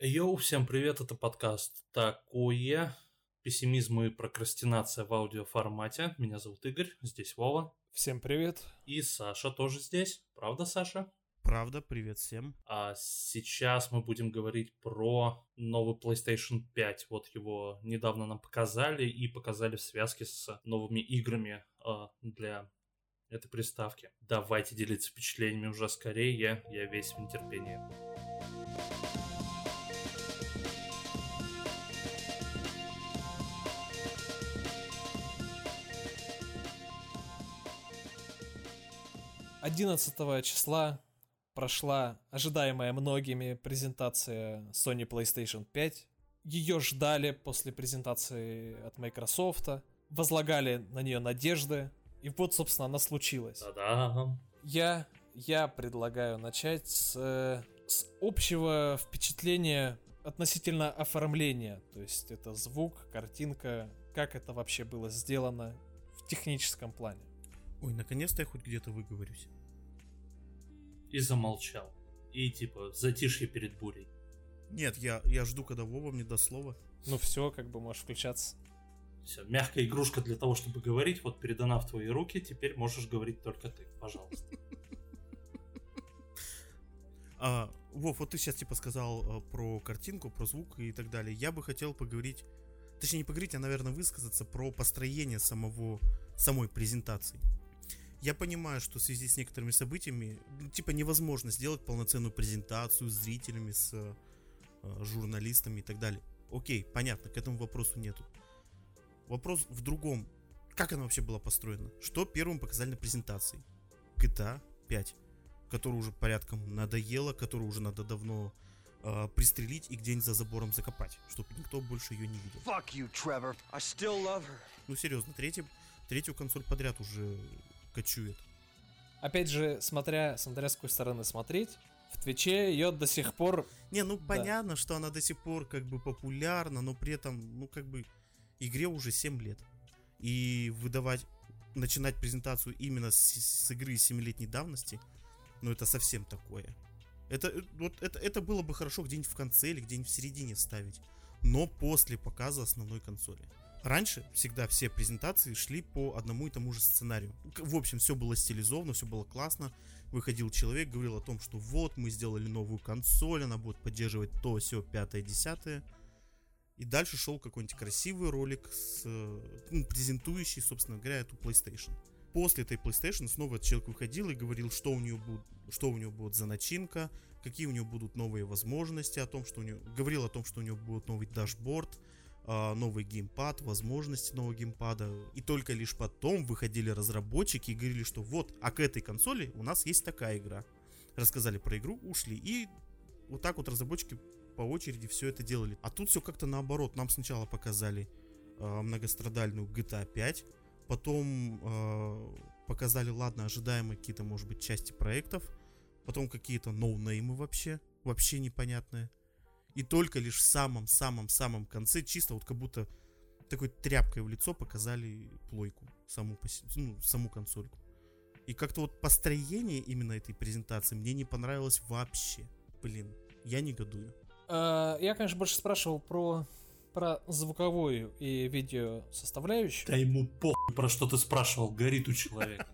Йоу, всем привет, это подкаст «Такое». Пессимизм и прокрастинация в аудиоформате. Меня зовут Игорь, здесь Вова. Всем привет. И Саша тоже здесь. Правда, Саша? Правда, привет всем. А сейчас мы будем говорить про новый PlayStation 5. Вот его недавно нам показали и показали в связке с новыми играми э, для этой приставки. Давайте делиться впечатлениями уже скорее, я весь в нетерпении. Одиннадцатого числа прошла ожидаемая многими презентация Sony PlayStation 5. Ее ждали после презентации от Microsoft, возлагали на нее надежды, и вот, собственно, она случилась. Та-дам! Я, я предлагаю начать с, с общего впечатления относительно оформления. То есть это звук, картинка, как это вообще было сделано в техническом плане. Ой, наконец-то я хоть где-то выговорюсь. И замолчал. И типа затишье перед бурей. Нет, я, я жду, когда Вова мне даст слово. Ну все, как бы можешь включаться. Все, мягкая игрушка для того, чтобы говорить, вот передана в твои руки, теперь можешь говорить только ты, пожалуйста. А, Вов, вот ты сейчас типа сказал а, про картинку, про звук и так далее. Я бы хотел поговорить, точнее не поговорить, а, наверное, высказаться про построение самого, самой презентации. Я понимаю, что в связи с некоторыми событиями, ну, типа невозможно сделать полноценную презентацию с зрителями, с э, журналистами и так далее. Окей, понятно, к этому вопросу нету. Вопрос в другом. Как она вообще была построена? Что первым показали на презентации? GTA 5, которую уже порядком надоело, которую уже надо давно э, пристрелить и где-нибудь за забором закопать, чтобы никто больше ее не видел. Fuck you, Trevor. I still love her. Ну серьезно, третий, третью консоль подряд уже кочует. Опять же, смотря, смотря с какой стороны смотреть, в Твиче ее до сих пор... Не, ну да. понятно, что она до сих пор как бы популярна, но при этом, ну как бы, игре уже 7 лет. И выдавать, начинать презентацию именно с, с игры 7-летней давности, ну это совсем такое. Это, вот, это, это было бы хорошо где-нибудь в конце или где-нибудь в середине ставить. Но после показа основной консоли. Раньше всегда все презентации шли по одному и тому же сценарию. В общем, все было стилизовано, все было классно. Выходил человек, говорил о том, что вот мы сделали новую консоль, она будет поддерживать то, все, пятое, десятое. И дальше шел какой-нибудь красивый ролик, с, ну, презентующий, собственно говоря, эту PlayStation. После этой PlayStation снова человек выходил и говорил, что у него будет, что у него будет за начинка, какие у него будут новые возможности, о том, что у него, говорил о том, что у него будет новый дашборд, новый геймпад, возможности нового геймпада. И только лишь потом выходили разработчики и говорили, что вот, а к этой консоли у нас есть такая игра. Рассказали про игру, ушли. И вот так вот разработчики по очереди все это делали. А тут все как-то наоборот. Нам сначала показали э, многострадальную GTA 5, потом э, показали, ладно, ожидаемые какие-то, может быть, части проектов, потом какие-то ноунеймы вообще, вообще непонятные. И только лишь в самом-самом-самом конце, чисто вот как будто такой тряпкой в лицо показали плойку, саму, ну, саму консольку. И как-то вот построение именно этой презентации мне не понравилось вообще. Блин, я негодую. Uh, я, конечно, больше спрашивал про, про звуковую и видео составляющую. Да ему похуй, про что ты спрашивал, горит у человека.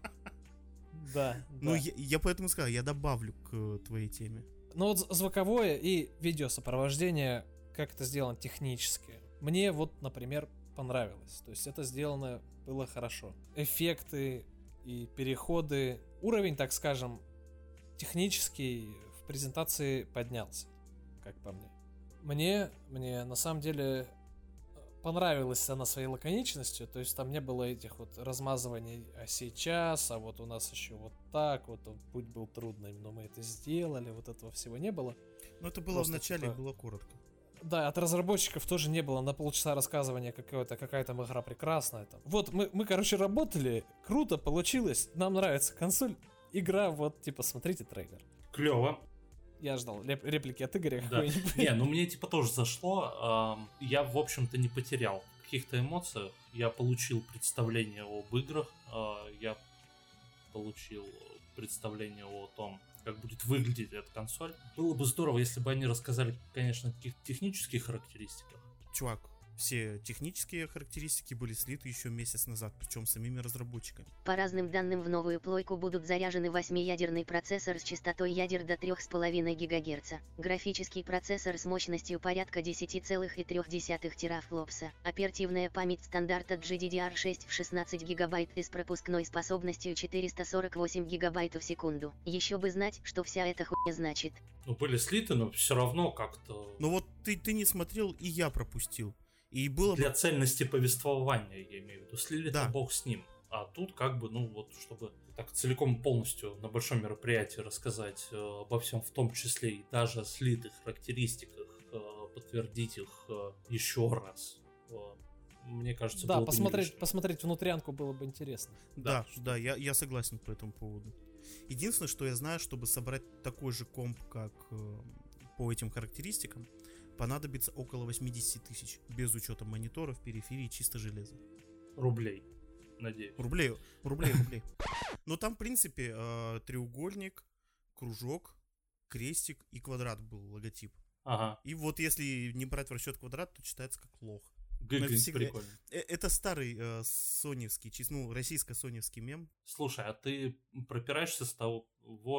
Да. Ну, я поэтому сказал, я добавлю к твоей теме. Ну вот звуковое и видеосопровождение, как это сделано технически, мне вот, например, понравилось. То есть это сделано было хорошо. Эффекты и переходы, уровень, так скажем, технический в презентации поднялся, как по мне. Мне, мне на самом деле понравилась она своей лаконичностью, то есть там не было этих вот размазываний, а сейчас, а вот у нас еще вот так, вот путь был трудный, но мы это сделали, вот этого всего не было. Ну это было Просто, вначале, типа, было коротко. Да, от разработчиков тоже не было на полчаса рассказывания какой-то, какая там игра прекрасная. Там. Вот мы, мы, короче, работали, круто получилось, нам нравится консоль, игра, вот, типа, смотрите трейлер. Клево. Я ждал реплики от Игоря да. Не, ну мне типа тоже зашло. Я, в общем-то, не потерял каких-то эмоций. Я получил представление об играх. А, я получил представление о том, как будет выглядеть эта консоль. Было бы здорово, если бы они рассказали, конечно, о каких-то технических характеристиках. Чувак, все технические характеристики были слиты еще месяц назад, причем самими разработчиками. По разным данным в новую плойку будут заряжены 8-ядерный процессор с частотой ядер до 3,5 ГГц, графический процессор с мощностью порядка 10,3 терафлопса, оперативная память стандарта GDDR6 в 16 ГБ и с пропускной способностью 448 ГБ в секунду. Еще бы знать, что вся эта хуйня значит. Ну, были слиты, но все равно как-то... Но вот ты, ты не смотрел, и я пропустил. И было Для бы... цельности повествования, я имею в виду. Слили Да. бог с ним. А тут как бы, ну вот, чтобы так целиком и полностью на большом мероприятии рассказать э, обо всем, в том числе и даже о слитых характеристиках, э, подтвердить их э, еще раз. э, мне кажется, Да, было бы посмотреть, лишним. посмотреть внутрянку было бы интересно. Да, Да. да, я, я согласен по этому поводу. Единственное, что я знаю, чтобы собрать такой же комп, как э, по этим характеристикам, понадобится около 80 тысяч, без учета мониторов, периферии, чисто железа. рублей, надеюсь. Рублей, рублей, рублей. Но там, в принципе, э, треугольник, кружок, крестик и квадрат был логотип. Ага, И вот если не брать в расчет квадрат, то читается как лох. Гыгань всегда- прикольно. Э, Это старый э, соневский, чис- ну, российско-соневский мем. Слушай, а ты пропираешься с того,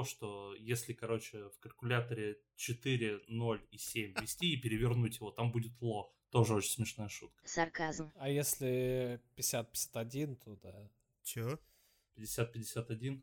что если, короче, в калькуляторе 4, 0 и 7 ввести и перевернуть его, там будет лох. Тоже очень смешная шутка. Сарказм. А если 50-51, то да. Чё? 50-51.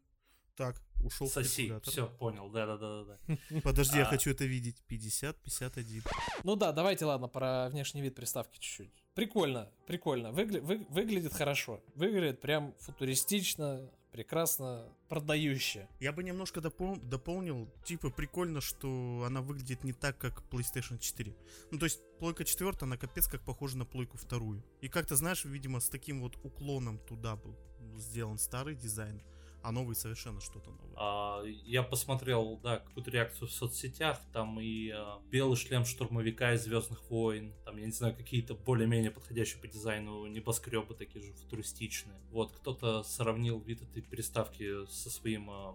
Так, ушел Соси. Все, понял. Да-да-да. Подожди, я А. хочу это видеть. 50, 51. Ну да, давайте, ладно, про внешний вид приставки чуть-чуть. Прикольно, прикольно. Выгля- вы- выглядит хорошо. Выглядит прям футуристично, прекрасно, продающе. Я бы немножко допол- дополнил. Типа, прикольно, что она выглядит не так, как PlayStation 4. Ну, то есть, плойка 4, она капец как похожа на плойку вторую. И как-то, знаешь, видимо, с таким вот уклоном туда был сделан старый дизайн, а новый совершенно что-то новое. А, я посмотрел, да, какую-то реакцию в соцсетях. Там и а, белый шлем штурмовика из Звездных войн. Там, я не знаю, какие-то более-менее подходящие по дизайну небоскребы такие же футуристичные. Вот, кто-то сравнил вид этой приставки со своим а,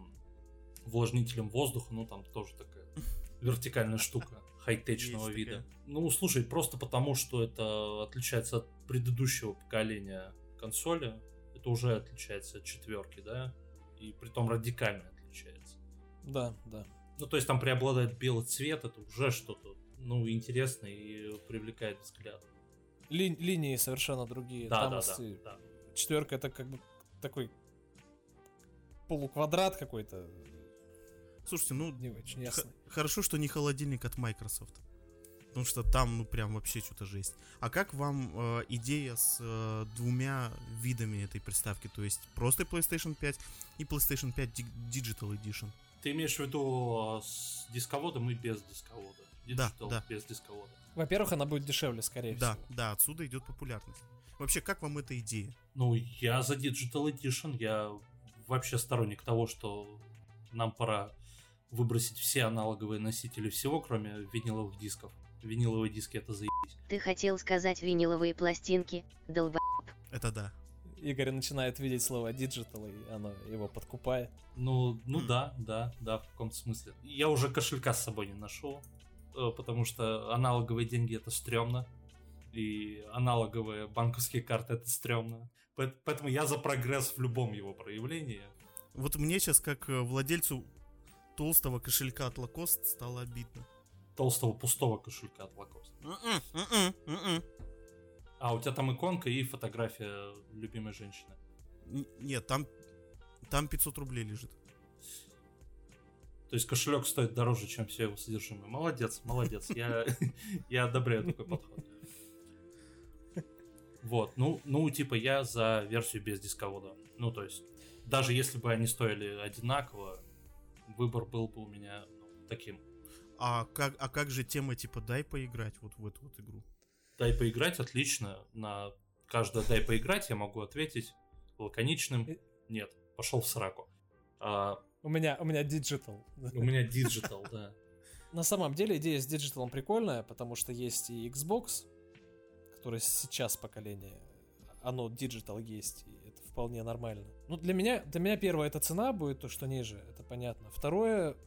увлажнителем воздуха. Ну, там тоже такая вертикальная штука хай-течного Есть вида. такая. Ну, слушай, просто потому, что это отличается от предыдущего поколения консоли. Это уже отличается от четверки, да? И притом радикально отличается. Да, да. Ну, то есть там преобладает белый цвет, это уже что-то, ну, интересное и привлекает взгляд. Ли- линии совершенно другие. Да, Там да, с- да, да. Четверка это как бы такой полуквадрат какой-то. Слушайте, ну, Не очень х- ясно. хорошо, что не холодильник от Microsoft. Потому что там, ну, прям вообще что-то жесть. А как вам э, идея с э, двумя видами этой приставки? То есть просто PlayStation 5 и PlayStation 5 Di- Digital Edition. Ты имеешь в виду а, с дисководом и без дисковода? Да, Digital да. без дисковода. Во-первых, она будет дешевле, скорее Да, всего. да, отсюда идет популярность. Вообще, как вам эта идея? Ну, я за Digital Edition, я вообще сторонник того, что нам пора выбросить все аналоговые носители всего, кроме виниловых дисков. Виниловые диски это заебись. Ты хотел сказать виниловые пластинки, долба... Это да. Игорь начинает видеть слово digital, и оно его подкупает. Ну, ну да, да, да, в каком-то смысле. Я уже кошелька с собой не ношу, э, потому что аналоговые деньги это стрёмно, и аналоговые банковские карты это стрёмно. Поэт- Поэтому я за прогресс в любом его проявлении. Вот мне сейчас, как э, владельцу толстого кошелька от Lacoste, стало обидно. Толстого пустого кошелька от Lacoste. М-м, м-м, м-м. А у тебя там иконка и фотография любимой женщины. Н- Нет, там, там 500 рублей лежит. То есть кошелек стоит дороже, чем все его содержимое. Молодец, молодец. Я, я одобряю такой подход. Вот, ну, ну, типа, я за версию без дисковода. Ну, то есть, даже если бы они стоили одинаково, выбор был бы у меня ну, таким. А как, а как же тема типа дай поиграть вот в эту вот игру? Дай поиграть, отлично. На каждое дай поиграть я могу ответить лаконичным. Нет, пошел в сраку. А, У меня, у меня digital. у меня digital, да. На самом деле идея с диджиталом прикольная, потому что есть и Xbox, который сейчас поколение, оно digital есть, и это вполне нормально. Ну, для меня, для меня первое, это цена будет то, что ниже, это понятно. Второе,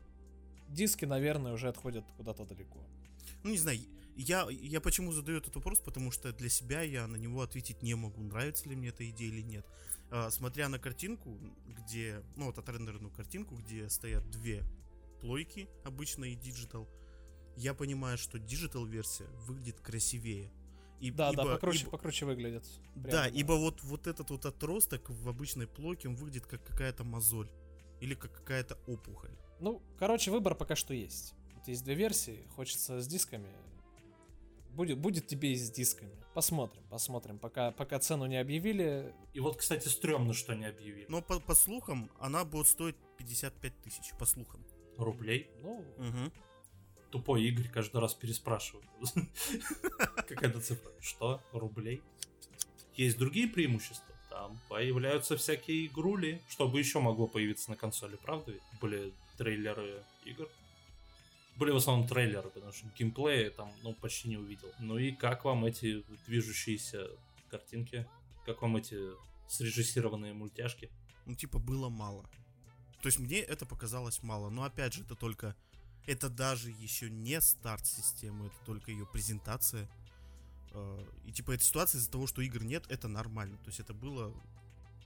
диски, наверное, уже отходят куда-то далеко. Ну, не знаю, я, я почему задаю этот вопрос, потому что для себя я на него ответить не могу, нравится ли мне эта идея или нет. А, смотря на картинку, где, ну вот отрендерную картинку, где стоят две плойки, обычная и digital, я понимаю, что digital версия выглядит красивее. И, да, ибо, да, покруче, ибо, покруче выглядит. Прямо, да, да, ибо вот, вот этот вот отросток в обычной плойке, он выглядит как какая-то мозоль. Или как какая-то опухоль. Ну, короче, выбор пока что есть. Вот есть две версии, хочется с дисками. Будет, будет тебе и с дисками. Посмотрим, посмотрим, пока, пока цену не объявили. И вот, кстати, стрёмно, что не объявили. Но по, по слухам, она будет стоить 55 тысяч, по слухам. Рублей? Ну, угу тупой Игорь каждый раз переспрашивает. Какая-то цифра. Что? Рублей? Есть другие преимущества. Там появляются всякие игрули, чтобы еще могло появиться на консоли, правда ведь? Были трейлеры игр. Были в основном трейлеры, потому что геймплея там ну, почти не увидел. Ну и как вам эти движущиеся картинки? Как вам эти срежиссированные мультяшки? Ну, типа, было мало. То есть мне это показалось мало. Но опять же, это только это даже еще не старт системы, это только ее презентация. Э, и типа эта ситуация из-за того, что игр нет, это нормально. То есть это было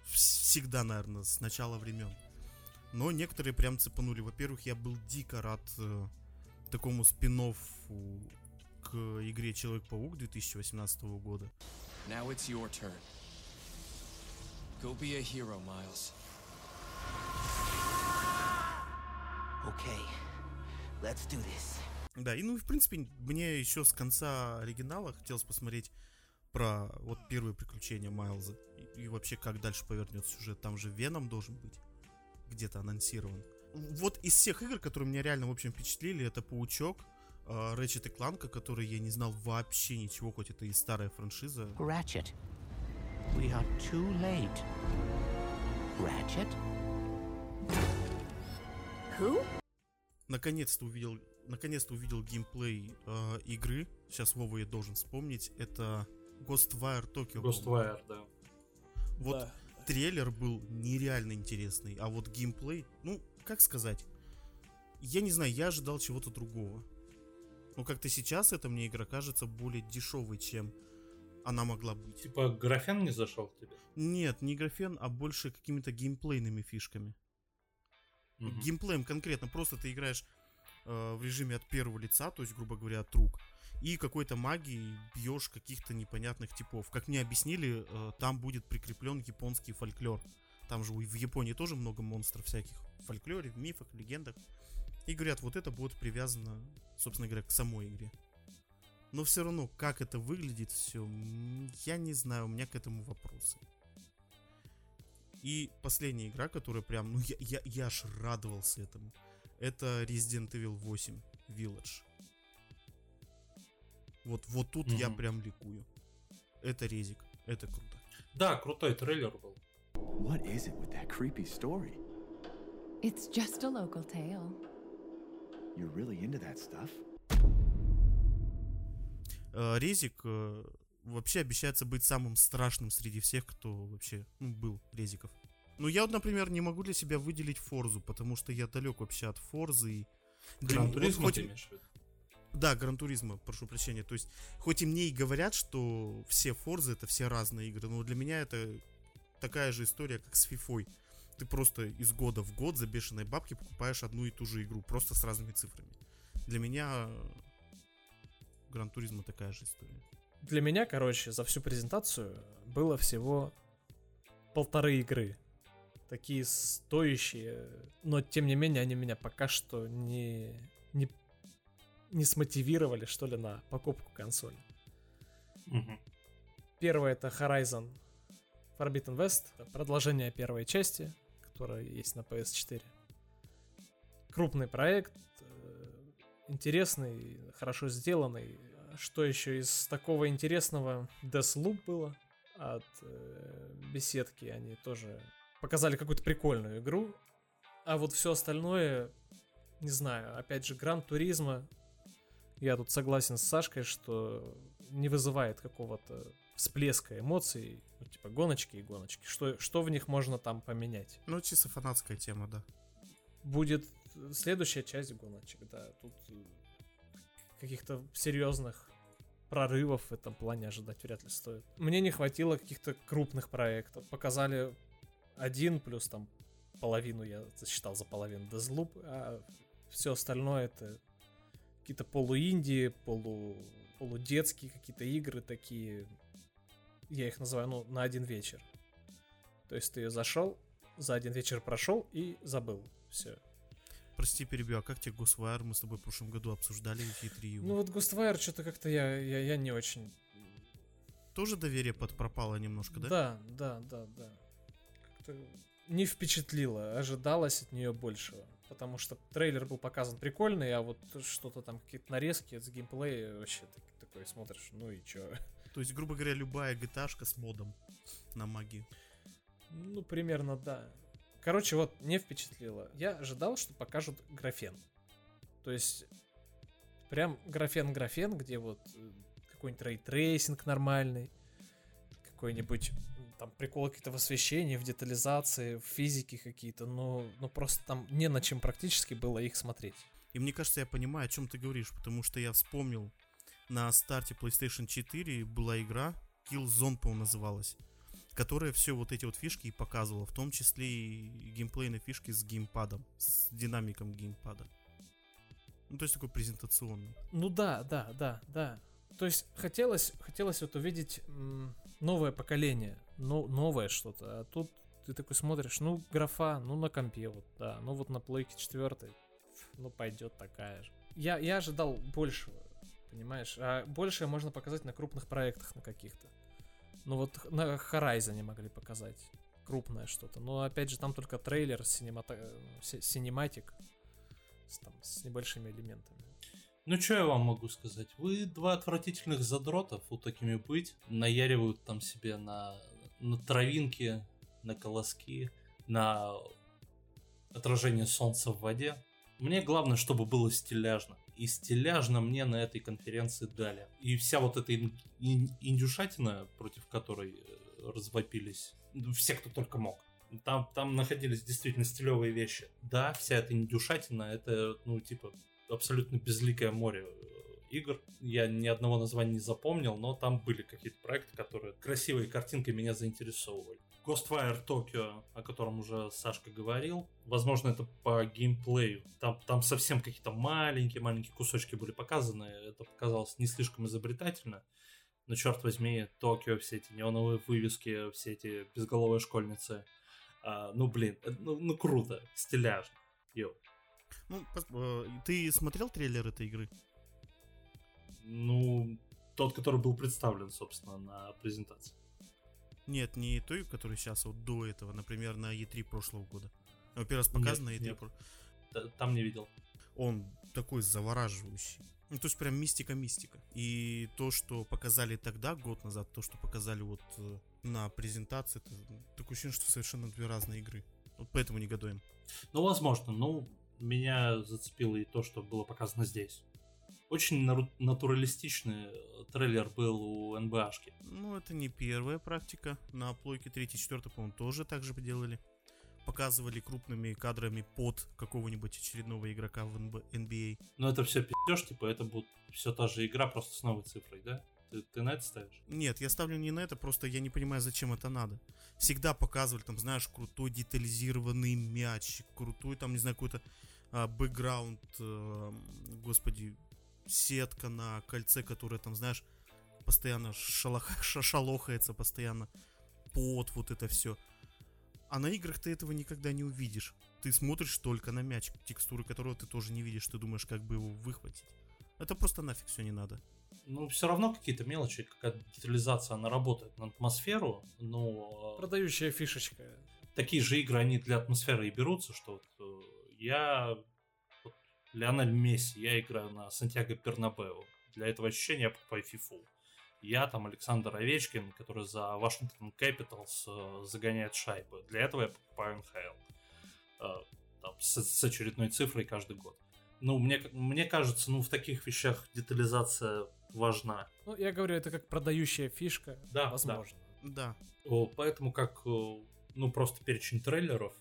всегда, наверное, с начала времен. Но некоторые прям цепанули. Во-первых, я был дико рад э, такому спин к игре Человек-паук 2018 года. Now it's your turn. Go be a hero, Miles. Okay. Let's do this. Да, и ну, в принципе, мне еще с конца оригинала хотелось посмотреть про вот первые приключения Майлза. И, и вообще, как дальше повернется сюжет. Там же Веном должен быть где-то анонсирован. Вот из всех игр, которые меня реально, в общем, впечатлили, это Паучок, Рэчет и Кланка, который я не знал вообще ничего, хоть это и старая франшиза. Ratchet. We are too late. Ratchet? Who? наконец-то увидел, наконец-то увидел геймплей э, игры. Сейчас Вова я должен вспомнить. Это Ghostwire Tokyo. Ghostwire, да. Вот да. Трейлер был нереально интересный, а вот геймплей, ну, как сказать, я не знаю, я ожидал чего-то другого. Но как-то сейчас эта мне игра кажется более дешевой, чем она могла быть. Типа графен не зашел к тебе? Нет, не графен, а больше какими-то геймплейными фишками. Mm-hmm. Геймплеем конкретно, просто ты играешь э, в режиме от первого лица, то есть, грубо говоря, от рук, и какой-то магией бьешь каких-то непонятных типов. Как мне объяснили, э, там будет прикреплен японский фольклор. Там же в Японии тоже много монстров всяких в фольклоре, в мифах, легендах. И говорят, вот это будет привязано, собственно говоря, к самой игре. Но все равно, как это выглядит все, я не знаю, у меня к этому вопросы. И последняя игра, которая прям, ну я, я, я аж радовался этому. Это Resident Evil 8 Village. Вот, вот тут mm-hmm. я прям ликую. Это резик, это круто. Да, крутой трейлер был. What is it with that creepy story? It's just a local tale. You're really into that stuff? Uh, резик uh, вообще обещается быть самым страшным среди всех, кто вообще ну, был резиков. Ну, я вот, например, не могу для себя выделить Форзу, потому что я далек вообще от Форзы и... Gran Turismo вот, хоть... Да, Gran Turismo, прошу прощения. То есть, хоть и мне и говорят, что все Форзы это все разные игры, но для меня это такая же история, как с Фифой. Ты просто из года в год за бешеные бабки покупаешь одну и ту же игру, просто с разными цифрами. Для меня Gran Turismo такая же история. Для меня, короче, за всю презентацию было всего полторы игры. Такие стоящие, но тем не менее они меня пока что не, не, не смотивировали, что ли, на покупку консоли. Угу. Первое это Horizon Forbidden West, продолжение первой части, которая есть на PS4. Крупный проект, э, интересный, хорошо сделанный, что еще из такого интересного? Deathloop было от э, беседки. Они тоже показали какую-то прикольную игру. А вот все остальное, не знаю, опять же, Гран Туризма. Я тут согласен с Сашкой, что не вызывает какого-то всплеска эмоций, ну, типа гоночки и гоночки. Что, что в них можно там поменять? Ну, чисто фанатская тема, да. Будет следующая часть гоночек, да, тут каких-то серьезных прорывов в этом плане ожидать вряд ли стоит. Мне не хватило каких-то крупных проектов. Показали один плюс там половину я засчитал за половину Deathloop, а все остальное это какие-то полуиндии, полу полудетские какие-то игры такие. Я их называю, ну, на один вечер. То есть ты зашел, за один вечер прошел и забыл. Все. Прости, перебью, а как тебе Ghostwire? Мы с тобой в прошлом году обсуждали эти три. Ну вот Ghostwire что-то как-то я, я, я не очень... Тоже доверие подпропало немножко, да? Да, да, да, да. Как-то не впечатлило, ожидалось от нее большего. Потому что трейлер был показан прикольный, а вот что-то там, какие-то нарезки с геймплея вообще так- такой смотришь, ну и чё. То есть, грубо говоря, любая GTA с модом на магию. Ну, примерно, да. Короче, вот, не впечатлило. Я ожидал, что покажут графен. То есть, прям графен-графен, где вот э, какой-нибудь рейтрейсинг нормальный, какой-нибудь там приколы какие-то в освещении, в детализации, в физике какие-то, но, ну просто там не на чем практически было их смотреть. И мне кажется, я понимаю, о чем ты говоришь, потому что я вспомнил, на старте PlayStation 4 была игра, Killzone, по-моему, называлась, которая все вот эти вот фишки и показывала, в том числе и геймплейные фишки с геймпадом, с динамиком геймпада. Ну, то есть такой презентационный. Ну да, да, да, да. То есть хотелось, хотелось вот увидеть новое поколение, ну, новое что-то. А тут ты такой смотришь, ну, графа, ну, на компе, вот, да. Ну, вот на плойке четвертой, ну, пойдет такая же. Я, я ожидал большего, понимаешь? А большее можно показать на крупных проектах на каких-то. Ну, вот на Horizon могли показать крупное что-то. Но, опять же, там только трейлер, си- синематик с, там, с небольшими элементами. Ну, что я вам могу сказать? Вы два отвратительных задротов, вот такими быть, наяривают там себе на, на травинки, на колоски, на отражение солнца в воде. Мне главное, чтобы было стиляжно. И стиляжно мне на этой конференции дали. И вся вот эта ин- ин- индюшатина, против которой э, развопились ну, все, кто только мог. Там, там находились действительно стилевые вещи. Да, вся эта индюшатина, это, ну, типа, абсолютно безликое море игр. Я ни одного названия не запомнил, но там были какие-то проекты, которые красивой картинкой меня заинтересовывали. Ghostwire Tokyo, о котором уже Сашка говорил. Возможно, это по геймплею. Там, там совсем какие-то маленькие-маленькие кусочки были показаны. Это показалось не слишком изобретательно. Но черт возьми, Токио, все эти неоновые вывески, все эти безголовые школьницы. А, ну, блин, э, ну, ну круто, стиляжно. Йоу. Ну, э, ты смотрел трейлер этой игры? Ну, тот, который был представлен, собственно, на презентации. Нет, не той, который сейчас, вот до этого, например, на E3 прошлого года. Ну, первый раз показан на Нет, E3. нет. про- Там не видел. Он такой завораживающий. Ну, то есть прям мистика-мистика. И то, что показали тогда, год назад, то, что показали вот э, на презентации, это такое ощущение, что совершенно две разные игры. Вот поэтому негодуем. Ну, возможно. Ну, меня зацепило и то, что было показано здесь. Очень натуралистичный э, трейлер был у НБАшки. Ну, это не первая практика. На плойке 3 4 по-моему, тоже так же поделали. Показывали крупными кадрами под какого-нибудь очередного игрока в NBA. Но это все пиздешь, типа, это будет все та же игра, просто с новой цифрой, да? Ты, ты на это ставишь? Нет, я ставлю не на это, просто я не понимаю, зачем это надо. Всегда показывали, там, знаешь, крутой детализированный мяч, крутой, там, не знаю, какой-то а, бэкграунд, э, господи, сетка на кольце, которая, там, знаешь, постоянно шалах- ша- шалохается, постоянно пот, вот это все. А на играх ты этого никогда не увидишь. Ты смотришь только на мяч, текстуры которого ты тоже не видишь, ты думаешь, как бы его выхватить. Это просто нафиг все не надо. Ну, все равно какие-то мелочи, какая-то детализация, она работает на атмосферу, но э, Продающая фишечка. такие же игры, они для атмосферы и берутся, что вот, э, я вот, Лионель Месси, я играю на Сантьяго Пернабеу. Для этого ощущения я покупаю фифу. Я там Александр Овечкин, который за Вашингтон Кэпиталс э, загоняет шайбы. Для этого я покупаю НХЛ. Э, там, с, с очередной цифрой каждый год. Ну, мне, мне кажется, ну, в таких вещах детализация важна. Ну, я говорю, это как продающая фишка. Да, возможно. Да, О, Поэтому как, э, ну, просто перечень трейлеров,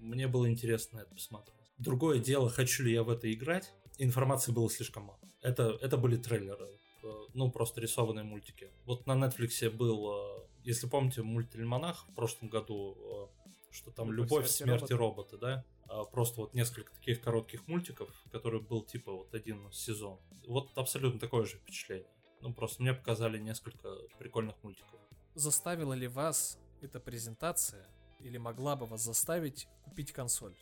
мне было интересно это посмотреть. Другое дело, хочу ли я в это играть, информации было слишком мало. Это, это были трейлеры, э, ну, просто рисованные мультики. Вот на Netflix был, э, если помните, мультильмонах в прошлом году, э, что там Любовь, «Любовь, смерть, смерть и роботы», да? А, Просто вот несколько таких коротких мультиков, который был типа вот один сезон. Вот абсолютно такое же впечатление. Ну, просто мне показали несколько прикольных мультиков. Заставила ли вас эта презентация или могла бы вас заставить купить консоль?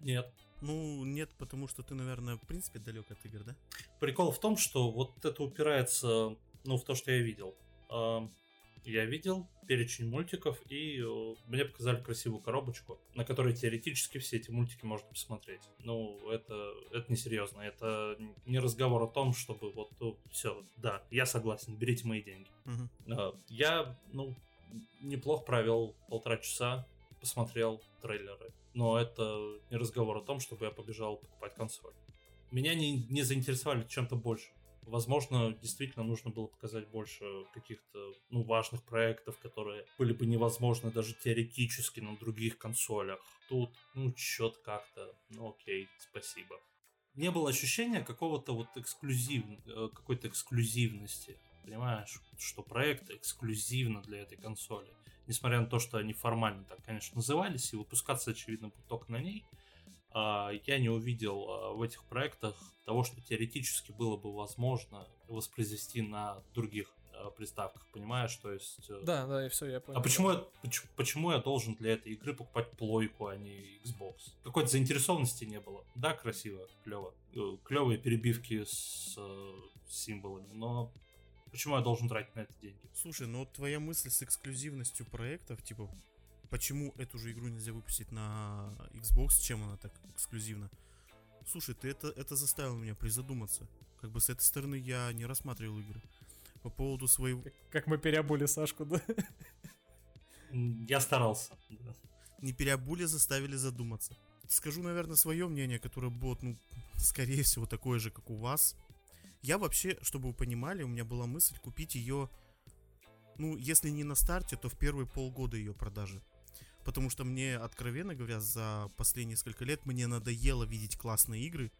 Нет. Ну, нет, потому что ты, наверное, в принципе далек от игр, да? Прикол в том, что вот это упирается, ну, в то, что я видел. А, Я видел перечень мультиков, и э, мне показали красивую коробочку, на которой теоретически все эти мультики можно посмотреть. Ну, это, это несерьезно. Это не разговор о том, чтобы вот все, да, я согласен, берите мои деньги. А, Я, ну, неплохо провел полтора часа, посмотрел трейлеры. Но это не разговор о том, чтобы я побежал покупать консоль. Меня не, не заинтересовали чем-то больше. Возможно, действительно нужно было показать больше каких-то ну, важных проектов, которые были бы невозможны даже теоретически на других консолях. Тут, ну, чё-то как-то, ну окей, спасибо. Не было ощущения какого-то вот эксклюзив... э, какой-то эксклюзивности. Понимаешь, что проект эксклюзивно для этой консоли. Несмотря на то, что они формально так, конечно, назывались, и выпускаться, очевидно, будет только на ней, а, я не увидел а, в этих проектах того, что теоретически было бы возможно воспроизвести на других а, приставках, понимаешь? То есть... э, Да, да, и все, я понял. а почему я, поч- почему я должен для этой игры покупать плойку, а не Xbox? Какой-то заинтересованности не было. Да, красиво, клево. Клевые перебивки с э, символами, но почему я должен тратить на это деньги? Слушай, ну вот твоя мысль с эксклюзивностью проектов, типа, почему эту же игру нельзя выпустить на Xbox, чем она так эксклюзивна? Слушай, ты это, это заставил меня призадуматься. Как бы с этой стороны я не рассматривал игры. По поводу своего... Как, как мы переобули Сашку, да? Я старался. да. Не переобули, заставили задуматься. Скажу, наверное, свое мнение, которое будет, ну, скорее всего, такое же, как у вас. Я вообще, чтобы вы понимали, у меня была мысль купить ее, ну, если не на старте, то в первые полгода ее продажи. Потому что мне, откровенно говоря, за последние несколько лет мне надоело видеть классные игры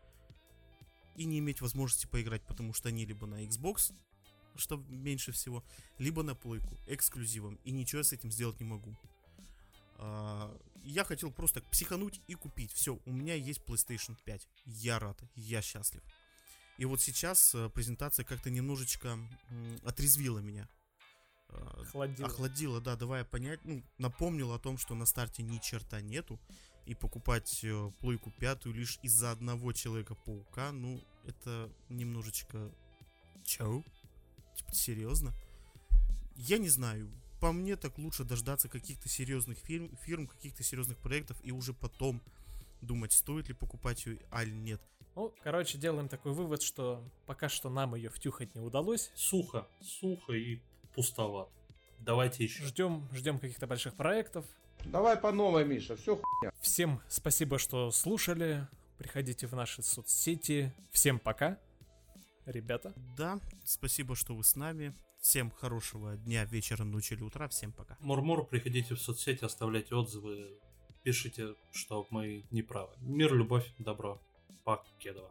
и не иметь возможности поиграть, потому что они либо на Xbox, что меньше всего, либо на плойку, эксклюзивом. И ничего с этим сделать не могу. А, Я хотел просто психануть и купить. Все, у меня есть PlayStation 5. Я рад, я счастлив. И вот сейчас э, презентация как-то немножечко отрезвила меня. А, Охладила. Охладила, да, давая понять, ну, напомнила о том, что на старте ни черта нету. И покупать э, плойку пятую лишь из-за одного Человека-паука, ну, это немножечко... Чау? Типа, серьезно? Я не знаю. По мне так лучше дождаться каких-то серьезных фирм, фирм каких-то серьезных проектов и уже потом думать, стоит ли покупать ее, а нет. Ну, короче, делаем такой вывод, что пока что нам ее втюхать не удалось. Сухо, сухо и пустовато. Давайте еще. Ждем, ждем каких-то больших проектов. Давай по новой, Миша, все хуйня. Всем спасибо, что слушали. Приходите в наши соцсети. Всем пока, ребята. Да, спасибо, что вы с нами. Всем хорошего дня, вечера, ночи или утра. Всем пока. Мурмур, приходите в соцсети, оставляйте отзывы, пишите, что мы не правы. Мир, любовь, добро. pa, chiedo